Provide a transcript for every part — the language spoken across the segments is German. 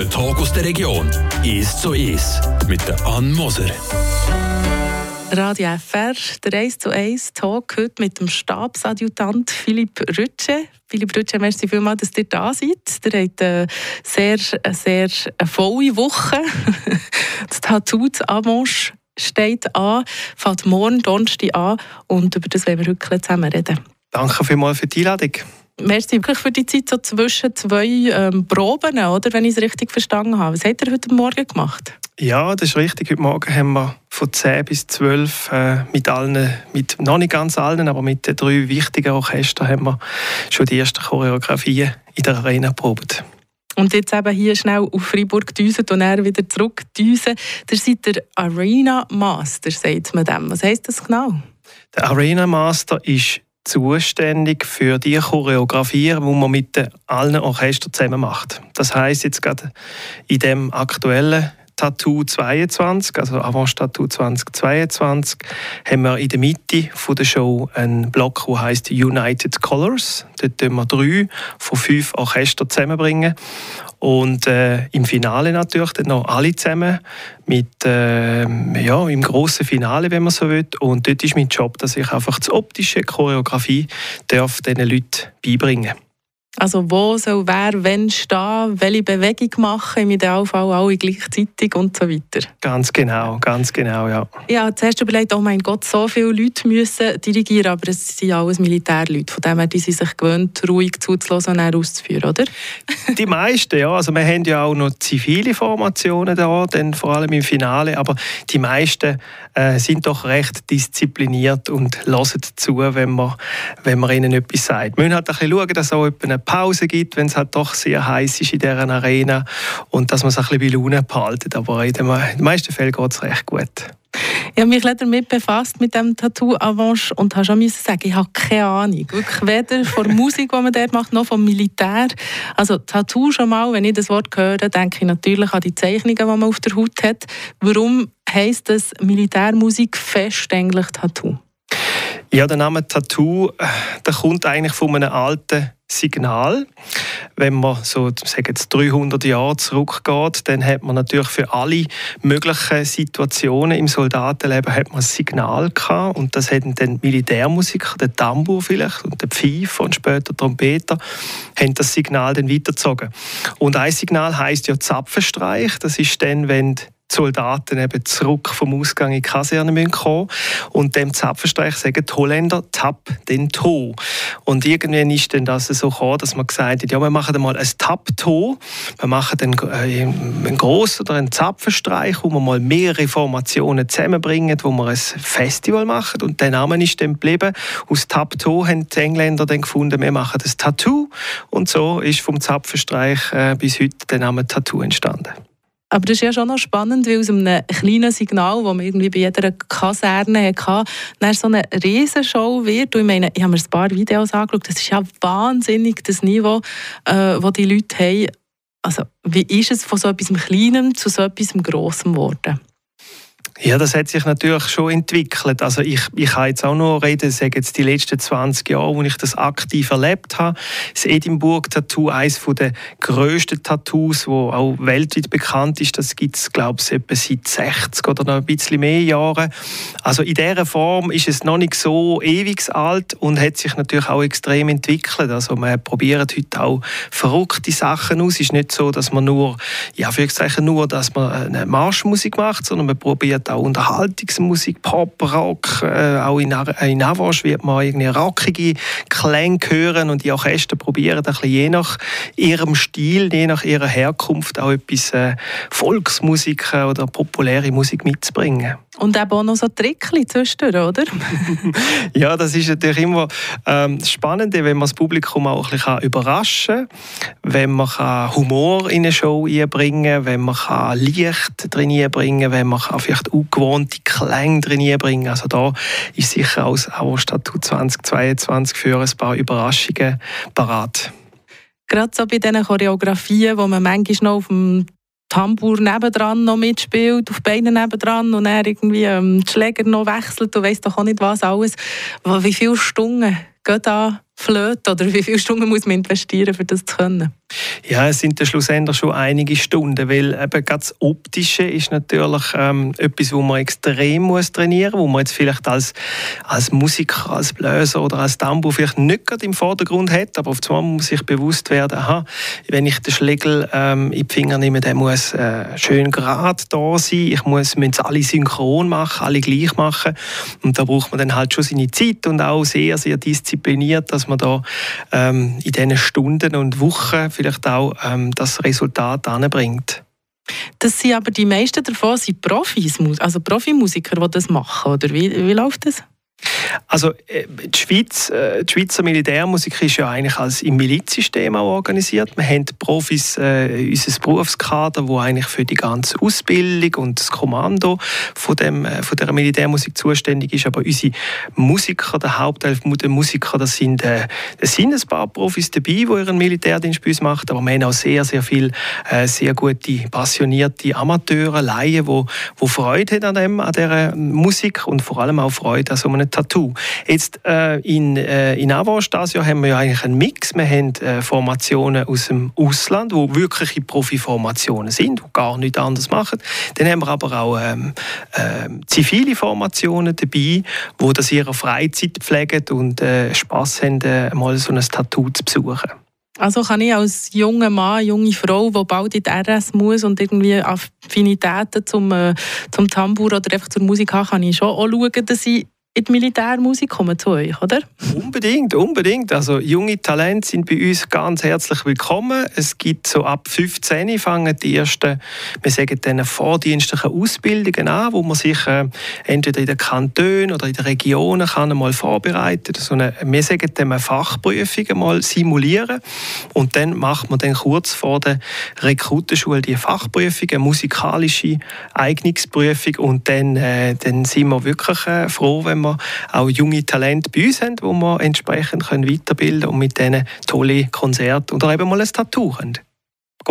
Der Talk aus der Region. Ist so ist. Mit der Ann Moser. Radio FR, der 1 zu 1 Talk heute mit dem Stabsadjutant Philipp Rütsche. Philipp Rütsche, merci vielmals, dass ihr da seid. Ihr habt eine sehr, sehr eine volle Woche. Das Tattoo zu Amanche steht an, fängt morgen Donnerstag an und über das wollen wir heute zusammen reden. Danke vielmals für die Einladung. Merci wirklich für die Zeit so zwischen zwei ähm, Proben, oder, wenn ich es richtig verstanden habe. Was habt ihr heute Morgen gemacht? Ja, das ist richtig. Heute Morgen haben wir von 10 bis 12 äh, mit allen, mit noch nicht ganz allen, aber mit den drei wichtigen Orchestern haben wir schon die ersten Choreografien in der Arena probiert. Und jetzt eben hier schnell auf Freiburg düsen und dann wieder zurück düsen. Ihr seid der Arena Master, sagt man dem. Was heisst das genau? Der Arena Master ist zuständig für die Choreografie, die man mit allen Orchestern zusammen macht. Das heißt jetzt gerade in dem aktuellen Tattoo 22, also Avance Tattoo 2022, haben wir in der Mitte der Show einen Block, der heißt United Colors. Dort wir drei von fünf Orchestern zusammenbringen. Und äh, im Finale natürlich dann noch alle zusammen mit äh, ja, im grossen Finale, wenn man so will. Und dort ist mein Job, dass ich einfach die optische Choreografie diesen Leuten beibringen darf. Also wo soll wer wenn stehen, welche Bewegung machen, im Idealfall alle gleichzeitig und so weiter. Ganz genau, ganz genau, ja. Ja, zuerst überlegt, oh mein Gott, so viele Leute müssen dirigieren, aber es sind alles Militärleute, von dem her, die sind sich gewöhnt, ruhig zuzulassen und auszuführen, oder? die meisten, ja. Also wir haben ja auch noch zivile Formationen da, dann vor allem im Finale, aber die meisten äh, sind doch recht diszipliniert und hören zu, wenn man, wenn man ihnen etwas sagt. Wir müssen halt ein bisschen schauen, dass auch eine Pause gibt, wenn es halt doch sehr heiß ist in dieser Arena und dass man sich ein bisschen bei Laune behalten. Aber in den meisten Fällen geht es recht gut. Ich habe mich damit befasst mit dem Tattoo Avanche und habe schon sagen, ich habe keine Ahnung. Wirklich weder von der Musik, die man dort macht, noch vom Militär. Also Tattoo schon mal, wenn ich das Wort höre, denke ich natürlich an die Zeichnungen, die man auf der Haut hat. Warum heisst das Militärmusik fest eigentlich Tattoo? Ja, der Name Tattoo, äh, der kommt eigentlich von einem alten Signal. Wenn man so sagen jetzt 300 Jahre zurückgeht, dann hat man natürlich für alle möglichen Situationen im Soldatenleben hat man ein Signal gehabt und das hatten dann Militärmusiker, der Tambour vielleicht und der Pfeifer und später Trompeter, haben das Signal dann weitergezogen. Und ein Signal heißt ja Zapfenstreich. Das ist dann, wenn die Soldaten eben zurück vom Ausgang in die Kaserne müssen kommen und dem Zapfenstreich sagen die Holländer «Tapp den To». Und irgendwann ist dann das so gekommen, dass man gesagt hat, ja, wir machen mal ein Tapp-To, wir machen dann äh, einen grossen oder einen Zapfenstreich, wo wir mal mehrere Formationen zusammenbringen, wo wir ein Festival machen und der Name ist dann geblieben. Aus Tapp-To haben die Engländer dann gefunden, wir machen das Tattoo und so ist vom Zapfenstreich äh, bis heute der Name Tattoo entstanden. Aber das ist ja schon noch spannend, weil aus einem kleinen Signal, das man irgendwie bei jeder Kaserne hatte, dann so eine Riesenshow wird. Und ich meine, ich habe mir ein paar Videos angeschaut, das ist ja wahnsinnig, das Niveau, äh, das die Leute haben. Also, wie ist es von so etwas Kleinem zu so etwas Grossem geworden? Ja, das hat sich natürlich schon entwickelt. Also ich, ich kann jetzt auch noch reden, sage jetzt die letzten 20 Jahre, wo ich das aktiv erlebt habe. Das Edinburgh-Tattoo, eines der grössten Tattoos, wo auch weltweit bekannt ist, das gibt es, glaube ich, etwa seit 60 oder noch ein bisschen mehr Jahren. Also in dieser Form ist es noch nicht so ewig alt und hat sich natürlich auch extrem entwickelt. Also man probiert heute auch verrückte Sachen aus. Es ist nicht so, dass man nur, ja, für nur, dass man eine Marschmusik macht, sondern man probiert auch Unterhaltungsmusik, Pop, Rock. Äh, auch in, in Avasch wird man irgendwie rockige Klänge hören und die Orchester probieren ein bisschen je nach ihrem Stil, je nach ihrer Herkunft auch etwas äh, Volksmusik oder populäre Musik mitzubringen. Und eben auch noch so Trickchen zwischendurch, oder? ja, das ist natürlich immer ähm, das Spannende, wenn man das Publikum auch ein bisschen überraschen kann, wenn man Humor in eine Show einbringen kann, wenn man Licht drin bringen kann, wenn man vielleicht ungewohnte Klänge drin bringen kann. Also da ist sicher auch das Statut 2022 für ein paar Überraschungen parat. Gerade so bei diesen Choreografien, wo man manchmal noch auf dem Tambour nebendran noch mitspielt, auf Beinen nebendran und er irgendwie ähm, die Schläger noch wechselt und weiss doch auch nicht was alles. Wie viele Stunden gehen da flöten oder wie viele Stunden muss man investieren, für das zu können? Ja, es sind schlussendlich schon einige Stunden, weil eben das Optische ist natürlich ähm, etwas, wo man extrem muss trainieren muss, wo man jetzt vielleicht als, als Musiker, als Bläser oder als Tambour vielleicht nicht gerade im Vordergrund hat, aber auf einmal muss sich bewusst werden, aha, wenn ich den Schlägel ähm, in die Finger nehme, der muss äh, schön gerade da sein, ich muss, müssen alle synchron machen, alle gleich machen. Und da braucht man dann halt schon seine Zeit und auch sehr, sehr diszipliniert, dass man da ähm, in diesen Stunden und Wochen vielleicht auch ähm, das Resultat anbringt. Das sind aber die meisten davon sind Profis, also Profimusiker, die das machen, oder wie, wie läuft das? Also äh, die, Schweiz, äh, die Schweizer Militärmusik ist ja eigentlich als im Milizsystem auch organisiert. Wir haben Profis, äh, unser Berufskader, wo eigentlich für die ganze Ausbildung und das Kommando von, dem, äh, von der Militärmusik zuständig ist. Aber unsere Musiker, der Hauptteil der Musiker, das sind, äh, das sind ein paar Profis dabei, die ihren Militärdienst bei uns machen. Aber wir haben auch sehr, sehr viele äh, sehr gute, passionierte Amateure, Laien, die, die Freude haben an, dem, an dieser Musik und vor allem auch Freude an so einem Tattoo. Jetzt äh, in, äh, in Avastasio haben wir ja eigentlich einen Mix. Wir haben äh, Formationen aus dem Ausland, wo wirkliche Profiformationen sind, die gar nichts anderes machen. Dann haben wir aber auch ähm, äh, zivile Formationen dabei, wo das ihre Freizeit pflegen und äh, Spaß haben, äh, mal so ein Tattoo zu besuchen. Also kann ich als junger Mann, junge Frau, die bald in die RS muss und irgendwie Affinitäten zum, äh, zum Tambour oder einfach zur Musik haben, kann ich schon auch schauen, dass ich in die Militärmusik kommen zu euch, oder? Unbedingt, unbedingt. Also junge Talente sind bei uns ganz herzlich willkommen. Es gibt so ab 15 fangen die ersten, wir sagen dann vordienstlichen Ausbildungen an, wo man sich äh, entweder in den Kantonen oder in den Regionen kann mal vorbereiten. So wir sagen dann eine Fachprüfung mal simulieren und dann macht man dann kurz vor der Rekrutenschule die Fachprüfung, eine musikalische Eignungsprüfung und dann, äh, dann sind wir wirklich äh, froh, wenn wir auch junge Talente bei uns haben, die wir entsprechend können weiterbilden und mit denen tolle Konzerte oder eben mal ein Tattoo können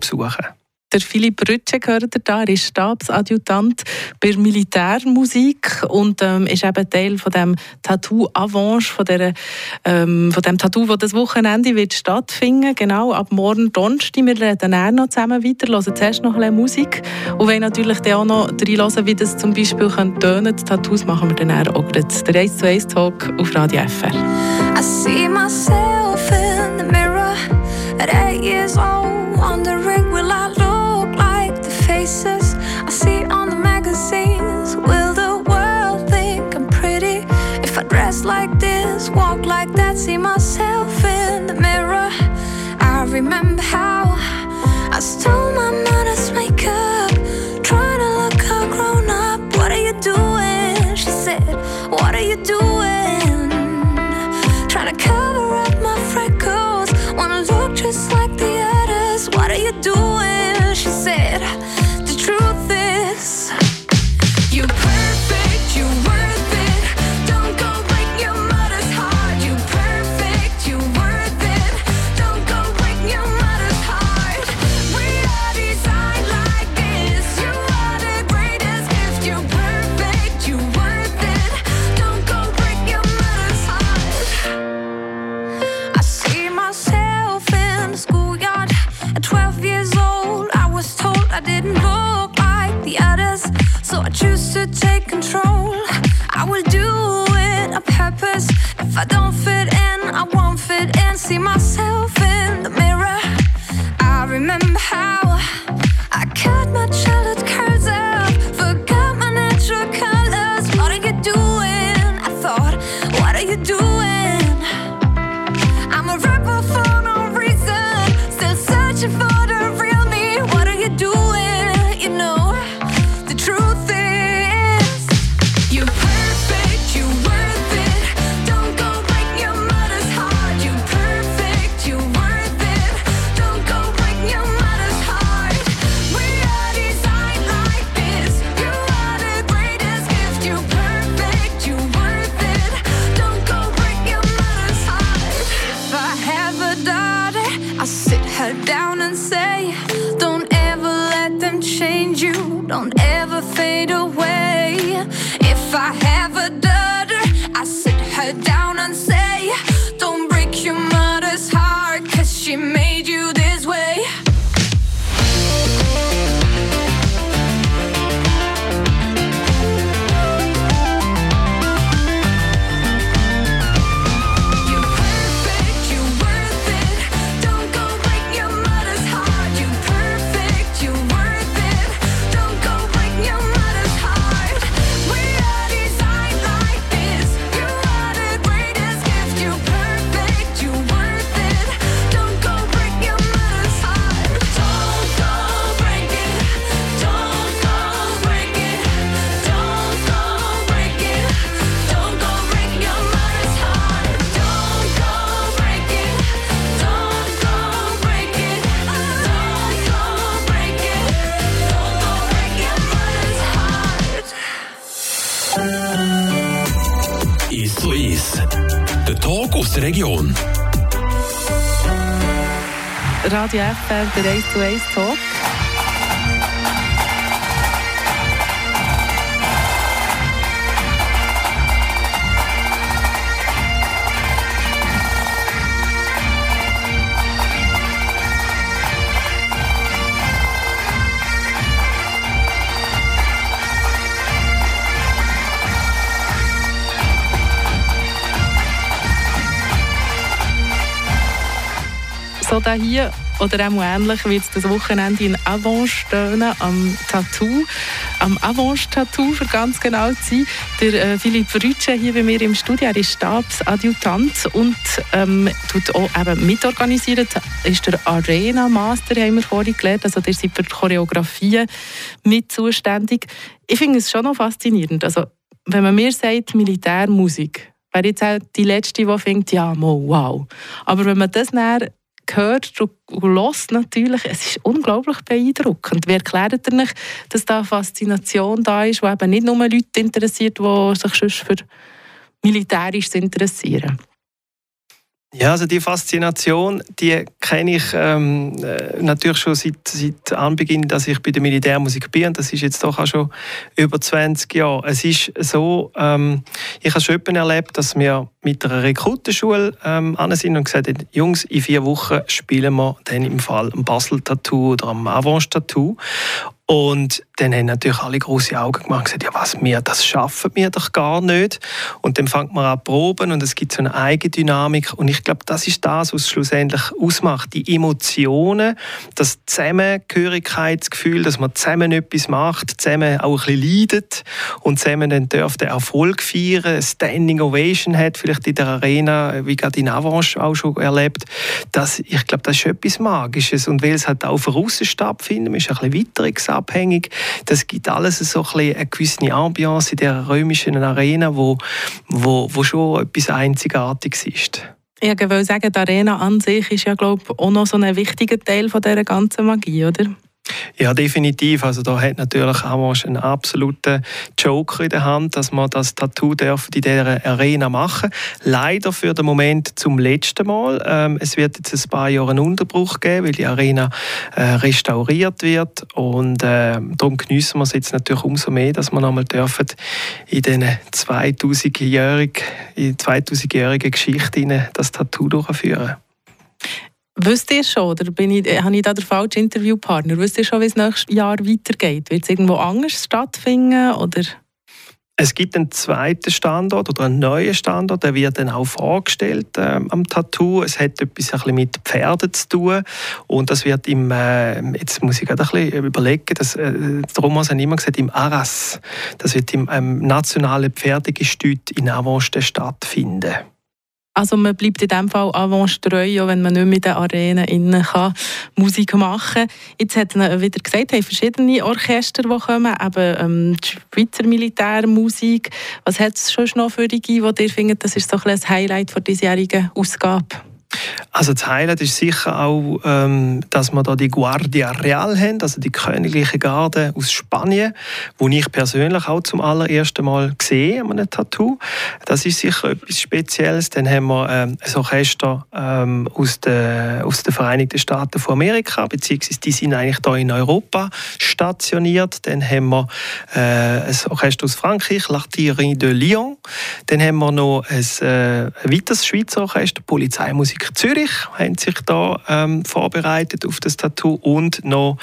besuchen der Philipp Rütsche gehört da, er ist Stabsadjutant bei Militärmusik und ähm, ist eben Teil von dem Tattoo Avanche, von, der, ähm, von dem Tattoo, das das Wochenende wird stattfinden. Genau, ab morgen Donnerstag. Wir reden dann noch zusammen weiter, hören zuerst noch ein Musik und wollen natürlich dann auch noch reinhören, wie das zum Beispiel tönen kann. Tattoos machen wir dann auch gleich. Der 1 zu 1 Talk auf Radio FR. I see myself in the mirror at eight years old, wondering see myself in the mirror? I remember how I stole my mother's to take control. Made you this way Radio FR, der 1 zu 1 Talk. so da hier oder auch ähnlich wird das Wochenende in Avange stehen, am Tattoo, am Avange Tattoo, für ganz genau zu sein. Der äh, Philipp Rütsche hier bei mir im Studio, er ist Stabsadjutant und ähm, tut auch eben mitorganisiert, ist der Arena Master, haben wir vorhin gelernt, also der ist für die Choreografie mit zuständig. Ich finde es schon noch faszinierend, also wenn man mir sagt, Militärmusik, wäre jetzt auch die Letzte, die findet, ja, wow. Aber wenn man das näher hört und hört natürlich, es ist unglaublich beeindruckend. Wie erklärt ihr nicht, dass da Faszination da ist, die eben nicht nur Leute interessiert, die sich sonst für militärisch interessieren? Ja, also die Faszination, die kenne ich ähm, äh, natürlich schon seit, seit Anbeginn, dass ich bei der Militärmusik bin. Und das ist jetzt doch auch schon über 20 Jahre. Es ist so, ähm, ich habe schon erlebt, dass wir mit einer Rekrutenschule ähm, sind und gesagt haben, Jungs, in vier Wochen spielen wir dann im Fall am Basel-Tattoo oder am Avance-Tattoo. Und dann haben natürlich alle große Augen gemacht und gesagt, ja was, wir, das schaffen wir doch gar nicht. Und dann fängt man an proben und es gibt so eine Eigendynamik. Und ich glaube, das ist das, was es schlussendlich ausmacht. Die Emotionen, das Zusammengehörigkeitsgefühl, dass man zusammen etwas macht, zusammen auch ein bisschen leidet und zusammen dann darf den Erfolg feiern, Standing Ovation hat, vielleicht in der Arena, wie gerade in Avanche auch schon erlebt. Das, ich glaube, das ist etwas Magisches. Und weil es halt auch von außen stattfindet, ist ein bisschen weiter abhängig. Das gibt alles so ein eine gewisse Ambiance in der römischen Arena, wo, wo, wo schon etwas Einzigartiges ist. Ich wollte sagen, die Arena an sich ist ja glaube ich, auch noch so ein wichtiger Teil von dieser ganzen Magie, oder? Ja, definitiv. Also da hat natürlich Amos einen absoluten Joker in der Hand, dass man das Tattoo in dieser Arena machen Leider für den Moment zum letzten Mal. Ähm, es wird jetzt ein paar Jahre einen Unterbruch geben, weil die Arena äh, restauriert wird und äh, darum geniessen wir es jetzt natürlich umso mehr, dass wir nochmal dürfen in diesen 2000-jährigen 2000 Geschichte das Tattoo durchführen. Wisst ihr schon, oder bin ich, äh, habe ich da den falschen Interviewpartner? Wisst ihr schon, wie es nächstes Jahr weitergeht? Wird es irgendwo anders stattfinden? Oder? Es gibt einen zweiten Standort oder einen neuen Standort, der wird dann auch vorgestellt ähm, am Tattoo. Es hat etwas ein bisschen mit Pferden zu tun und das wird im, äh, jetzt muss ich gerade ein bisschen überlegen, das, äh, darum haben immer gesagt, im Arras, das wird im ähm, nationalen Pferdegestüt in Avonste stattfinden. Also man bleibt in dem Fall avant treu, wenn man nicht mehr in der Arena innen kann Musik machen kann. Jetzt hat er wieder gesagt, haben verschiedene Orchester, die kommen, eben ähm, die Schweizer Militärmusik. Was hat es schon noch für die, die ihr findet, das ist so ein, ein Highlight für diesjährige Ausgabe? Also das Highlight ist sicher auch, ähm, dass wir da die Guardia Real haben, also die königliche Garde aus Spanien, wo ich persönlich auch zum allerersten Mal gesehen an einem Tattoo. Das ist sicher etwas Spezielles. Dann haben wir ähm, ein Orchester ähm, aus, den, aus den Vereinigten Staaten von Amerika, beziehungsweise die sind eigentlich da in Europa stationiert. Dann haben wir äh, ein Orchester aus Frankreich, L'Artillerie de Lyon. Dann haben wir noch ein, äh, weiteres Schweizer Orchester, Polizeimusik Zürich haben sich da ähm, vorbereitet auf das Tattoo und noch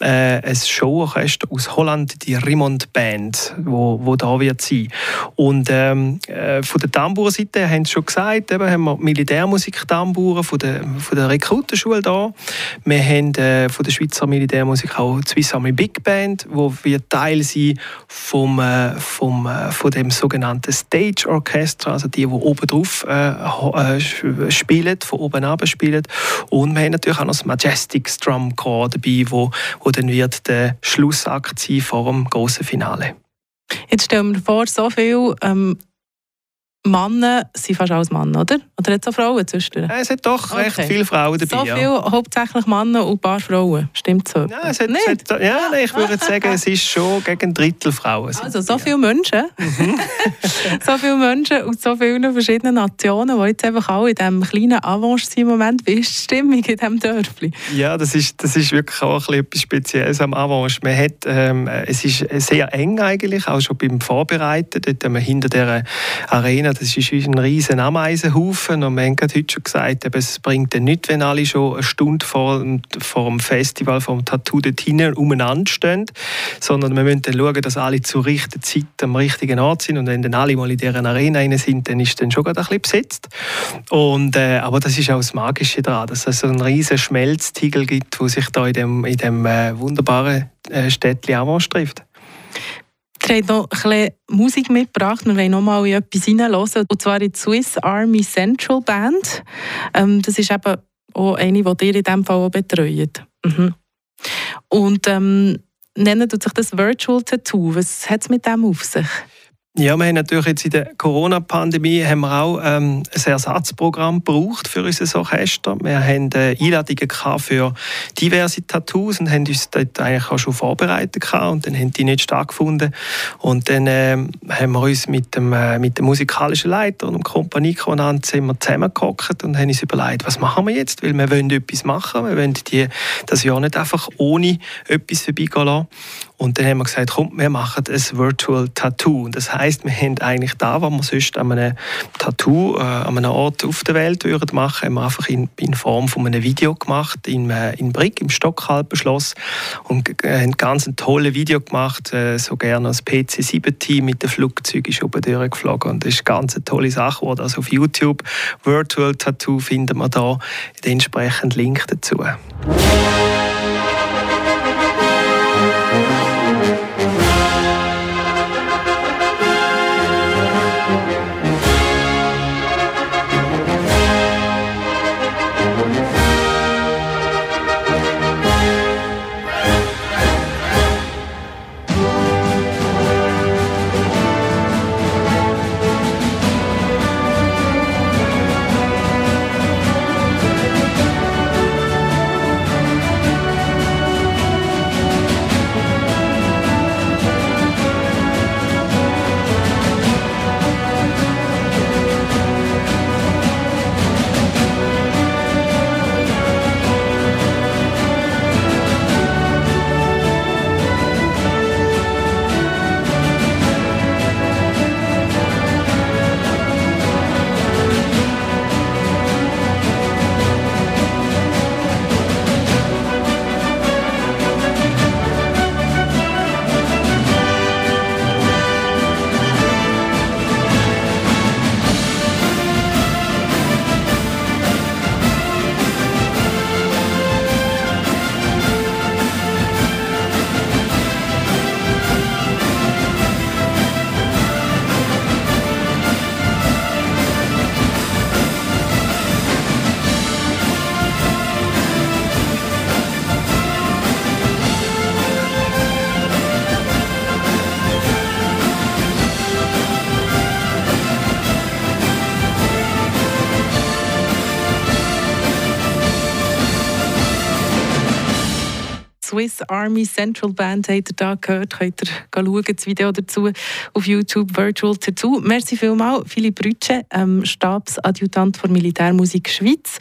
äh, ein Showorchester aus Holland, die Rimond Band, wo, wo da wird sein. Und ähm, äh, von der Tambourseite haben sie schon gesagt, eben, haben wir Militärmusik Tamburen von der, von der Rekrutenschule da. Wir haben äh, von der Schweizer Militärmusik auch die Swiss Army Big Band, wo wir Teil sind vom, äh, vom, äh, von dem sogenannten Stage Orchestra, also die, die oben drauf äh, äh, spielen, von oben ab spielen. Und wir haben natürlich auch noch das Majestic Drum Corps dabei, wo, wo dann wird der Schlussakt sein vor dem großen Finale. Jetzt stellen wir vor, so viel ähm, Männer sind fast alles Männer, oder? Oder hat es auch Frauen zwischendurch? Es hat doch okay. recht viele Frauen dabei. So ja. viel, hauptsächlich Männer und ein paar Frauen. Stimmt so? Ja, es hat, es hat, ja ich würde sagen, es ist schon gegen ein Drittel Frauen. Also so viele Menschen. Mhm. so viele Menschen aus so vielen verschiedenen Nationen, die jetzt einfach alle in diesem kleinen Avanche sind im Moment. Wie ist die Stimmung in diesem Dörfli? Ja, das ist, das ist wirklich auch etwas Spezielles am Avanche. Man hat, ähm, es ist sehr eng eigentlich, auch schon beim Vorbereiten. Dort haben wir hinter der Arena das ist ein riesen Ameisenhaufen und wir haben heute schon gesagt, es bringt dann nichts, wenn alle schon eine Stunde vor, vor dem Festival, vor dem Tattoo dort hinten umeinander stehen, sondern wir müssen dann schauen, dass alle zur richtigen Zeit am richtigen Ort sind und wenn dann alle mal in dieser Arena sind, dann ist dann schon gerade ein bisschen besetzt. Und, äh, aber das ist auch das Magische daran, dass es so einen riesen Schmelztiegel gibt, der sich da in dem, in dem äh, wunderbaren äh, Städtchen Amos trifft. Ihr habt noch ein Musik mitgebracht. Wir wollen noch mal in etwas hineinhören. Und zwar in die Swiss Army Central Band. Ähm, das ist eben auch eine, die ihr in diesem Fall auch betreut. Mhm. Und ähm, nennen sich das Virtual Tattoo. Was hat es mit dem auf sich? Ja, wir haben natürlich jetzt in der Corona-Pandemie auch ähm, ein Ersatzprogramm gebraucht für unser Orchester. Wir haben äh, Einladungen für diverse Tattoos und haben uns dort eigentlich auch schon vorbereitet gehabt und dann haben die nicht stattgefunden. Und dann äh, haben wir uns mit dem, äh, mit dem musikalischen Leiter und dem Kompaniekommandant zusammengehockt und haben uns überlegt, was machen wir jetzt? Weil wir wollen etwas machen, wir wollen die, das Jahr nicht einfach ohne etwas vorbeigehen lassen. Und dann haben wir gesagt, komm, wir machen ein Virtual Tattoo. Das heißt, wir haben eigentlich da, was wir sonst an einem Tattoo äh, an einem Ort auf der Welt würden machen, haben wir einfach in, in Form von einem Video gemacht in, äh, in Brick im Stockhalpenschloss und äh, haben ganz ein tolles Video gemacht, äh, so gerne das PC-7-Team mit dem Flugzeug ist oben durchgeflogen und das ist eine ganz tolle Sache geworden. Also auf YouTube Virtual Tattoo finden wir da den entsprechenden Link dazu. Swiss Army Central Band habt ihr da gehört. Könnt ihr schauen, das Video dazu auf YouTube Virtual Tattoo. Merci vielmals, Philipp Rütsche, ähm, Stabsadjutant der Militärmusik Schweiz.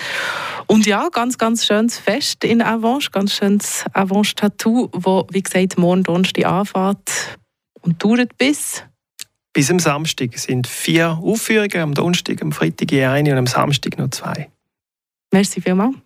Und ja, ganz, ganz schönes Fest in Avanche, ganz schönes Avanche Tattoo, wo, wie gesagt, morgen Donnerstag anfängt und dauert bis bis am Samstag. Sind vier Aufführungen, am Donnerstag, am Freitag eine und am Samstag noch zwei. Merci vielmals.